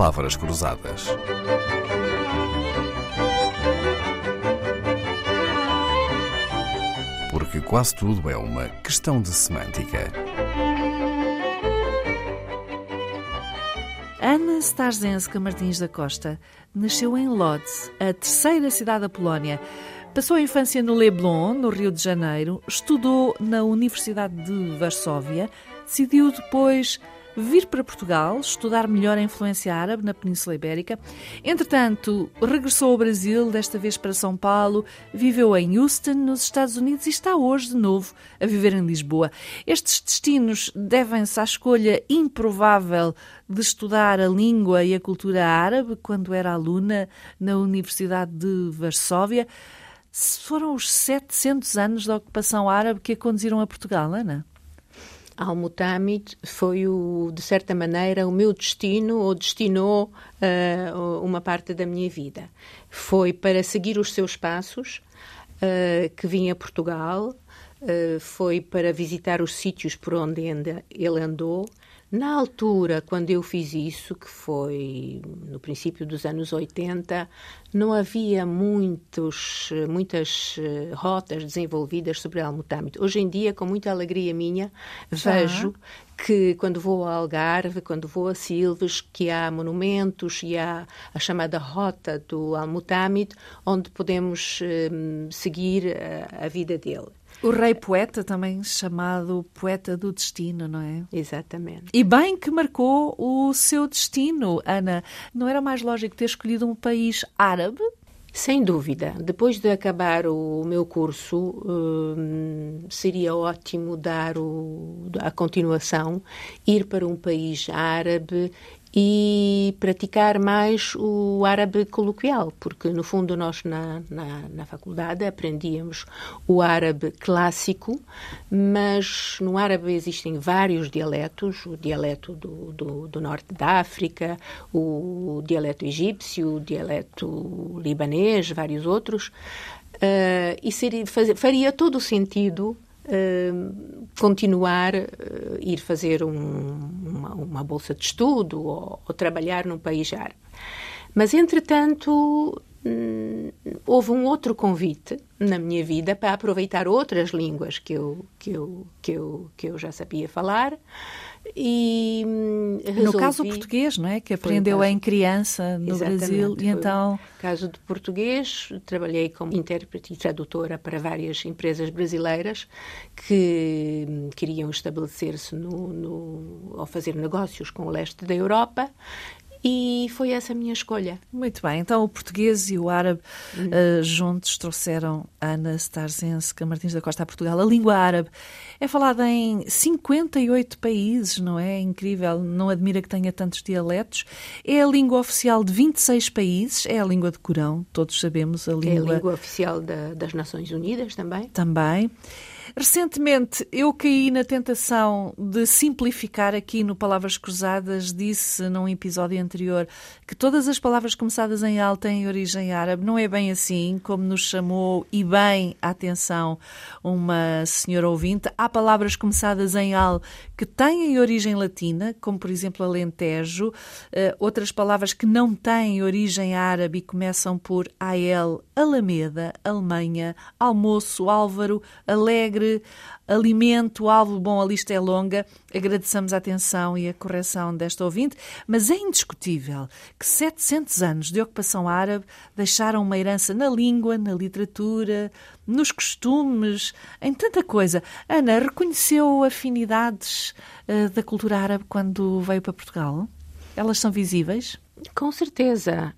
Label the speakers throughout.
Speaker 1: Palavras Cruzadas. Porque quase tudo é uma questão de semântica.
Speaker 2: Ana Starzenska Martins da Costa nasceu em Lodz, a terceira cidade da Polónia. Passou a infância no Leblon, no Rio de Janeiro, estudou na Universidade de Varsóvia, decidiu depois vir para Portugal, estudar melhor a influência árabe na Península Ibérica. Entretanto, regressou ao Brasil, desta vez para São Paulo, viveu em Houston, nos Estados Unidos e está hoje de novo a viver em Lisboa. Estes destinos devem-se à escolha improvável de estudar a língua e a cultura árabe quando era aluna na Universidade de Varsóvia. Foram os 700 anos da ocupação árabe que a conduziram a Portugal, Ana?
Speaker 3: Al-Mutamid foi, o, de certa maneira, o meu destino, ou destinou uh, uma parte da minha vida. Foi para seguir os seus passos uh, que vim a Portugal, uh, foi para visitar os sítios por onde ele andou, na altura, quando eu fiz isso, que foi no princípio dos anos 80, não havia muitos, muitas eh, rotas desenvolvidas sobre Almutamit. Hoje em dia, com muita alegria minha, Já. vejo que quando vou ao Algarve, quando vou a Silves, que há monumentos e há a chamada rota do Almutamit, onde podemos eh, seguir a, a vida dele.
Speaker 2: O rei poeta, também chamado poeta do destino, não é?
Speaker 3: Exatamente.
Speaker 2: E bem que marcou o seu destino, Ana. Não era mais lógico ter escolhido um país árabe?
Speaker 3: Sem dúvida. Depois de acabar o meu curso, hum, seria ótimo dar o, a continuação, ir para um país árabe e praticar mais o árabe coloquial, porque no fundo nós na, na, na, faculdade aprendíamos o árabe clássico, mas no árabe existem vários dialetos, o dialeto do, do, do norte da África, o dialeto egípcio, o dialeto libanês, vários outros, uh, e seria, faria todo o sentido Uh, continuar, uh, ir fazer um, uma, uma, bolsa de estudo ou, ou, trabalhar num país árabe. Mas, entretanto, hum, houve um outro convite na minha vida para aproveitar outras línguas que eu, que eu, que eu, que eu já sabia falar e resolvi...
Speaker 2: Hum, no caso o português, não é? Que aprendeu caso... em criança no Exatamente, Brasil e então...
Speaker 3: caso de português, trabalhei como intérprete e tradutora para várias empresas brasileiras que hum, queriam estabelecer-se no, no, ou fazer negócios com o leste da Europa e foi essa a minha escolha.
Speaker 2: Muito bem, então o português e o árabe uh, juntos trouxeram Ana Starzenska Martins da Costa a Portugal. A língua árabe é falada em 58 países, não é? é? Incrível, não admira que tenha tantos dialetos. É a língua oficial de 26 países, é a língua de Corão, todos sabemos a língua.
Speaker 3: É a língua oficial da, das Nações Unidas também.
Speaker 2: Também. Recentemente eu caí na tentação de simplificar aqui no Palavras Cruzadas, disse num episódio anterior que todas as palavras começadas em al têm origem árabe. Não é bem assim, como nos chamou e bem a atenção uma senhora ouvinte. Há palavras começadas em al que têm origem latina, como por exemplo alentejo, uh, outras palavras que não têm origem árabe e começam por AL, Alameda, Alemanha, almoço, Álvaro, alegre alimento, alvo bom, a lista é longa. Agradeçamos a atenção e a correção desta ouvinte, mas é indiscutível que 700 anos de ocupação árabe deixaram uma herança na língua, na literatura, nos costumes, em tanta coisa. Ana, reconheceu afinidades uh, da cultura árabe quando veio para Portugal? Elas são visíveis?
Speaker 3: Com certeza.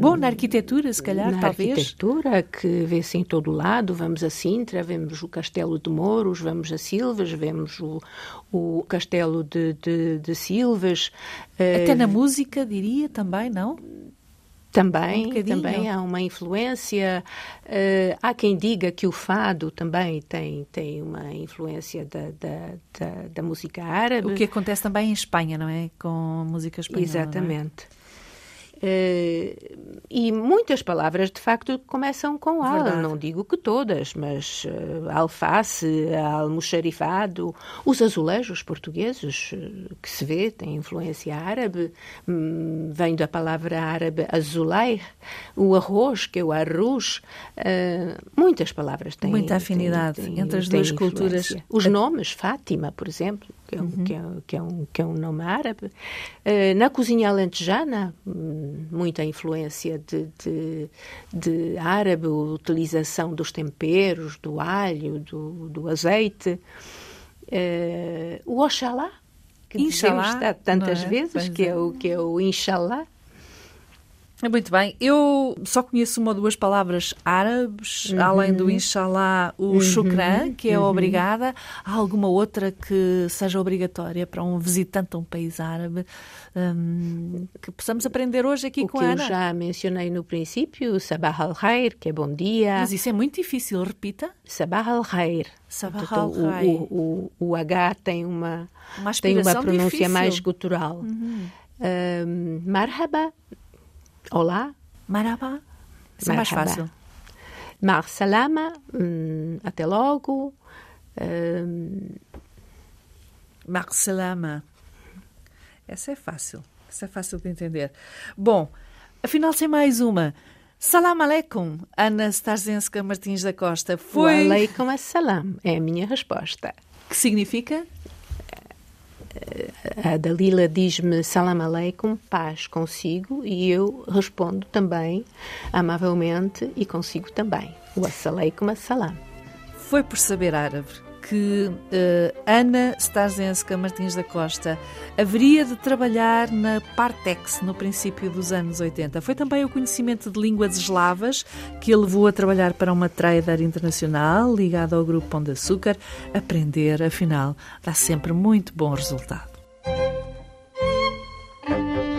Speaker 2: Bom, na arquitetura, se calhar,
Speaker 3: na
Speaker 2: talvez.
Speaker 3: Na arquitetura, que vê-se em todo lado. Vamos a Sintra, vemos o Castelo de Mouros, vamos a Silvas, vemos o, o Castelo de, de, de Silvas.
Speaker 2: Até na música, diria, também, não?
Speaker 3: Também, um também há uma influência. Uh, há quem diga que o fado também tem, tem uma influência da, da, da, da música árabe.
Speaker 2: O que acontece também em Espanha, não é? Com a música espanhola.
Speaker 3: É? Exatamente. Uh, e muitas palavras, de facto, começam com al. Verdade. Não digo que todas, mas uh, alface, almoxarifado, os azulejos portugueses, uh, que se vê, têm influência árabe, um, vem da palavra árabe azulay, o arroz, que é o arroz. muitas palavras têm.
Speaker 2: Muita afinidade têm, têm, entre as duas culturas.
Speaker 3: Os nomes, Fátima, por exemplo, que é, uhum. que é, que é, um, que é um nome árabe. Uh, na cozinha alentejana, hum, muita influência de, de, de, árabe, utilização dos temperos, do alho, do, do azeite. Uh, o Oxalá, que dizemos tantas é? vezes, que é. o, que é o Inshallah.
Speaker 2: Muito bem. Eu só conheço uma ou duas palavras árabes, uhum. além do inshallah, o uhum. shukran, que é uhum. obrigada. Há alguma outra que seja obrigatória para um visitante a um país árabe um, que possamos aprender hoje aqui
Speaker 3: o
Speaker 2: com
Speaker 3: a
Speaker 2: Ana?
Speaker 3: eu já mencionei no princípio, sabah al-khair, que é bom dia.
Speaker 2: Mas isso é muito difícil, repita.
Speaker 3: Sabah al-khair.
Speaker 2: Sabah al-khair.
Speaker 3: O, o, o, H tem uma, uma tem uma pronúncia difícil. mais gutural. Uhum. Um, marhaba Olá.
Speaker 2: Maraba. Isso é mais fácil.
Speaker 3: Mar salama. Hum, até logo. Hum...
Speaker 2: Mar salama. Essa é fácil. Essa é fácil de entender. Bom, afinal, sem mais uma. Salam aleikum, Ana Starzenska Martins da Costa.
Speaker 3: Foi. Aleikum assalam é a minha resposta.
Speaker 2: Que significa?
Speaker 3: A Dalila diz-me salam aleikum, paz consigo, e eu respondo também amavelmente e consigo também. O assaleikum assalam.
Speaker 2: Foi por saber árabe que uh, Ana Starzenska Martins da Costa haveria de trabalhar na Partex no princípio dos anos 80. Foi também o conhecimento de línguas eslavas que a levou a trabalhar para uma trader internacional ligada ao grupo Pão de Açúcar. Aprender, afinal, dá sempre muito bom resultado.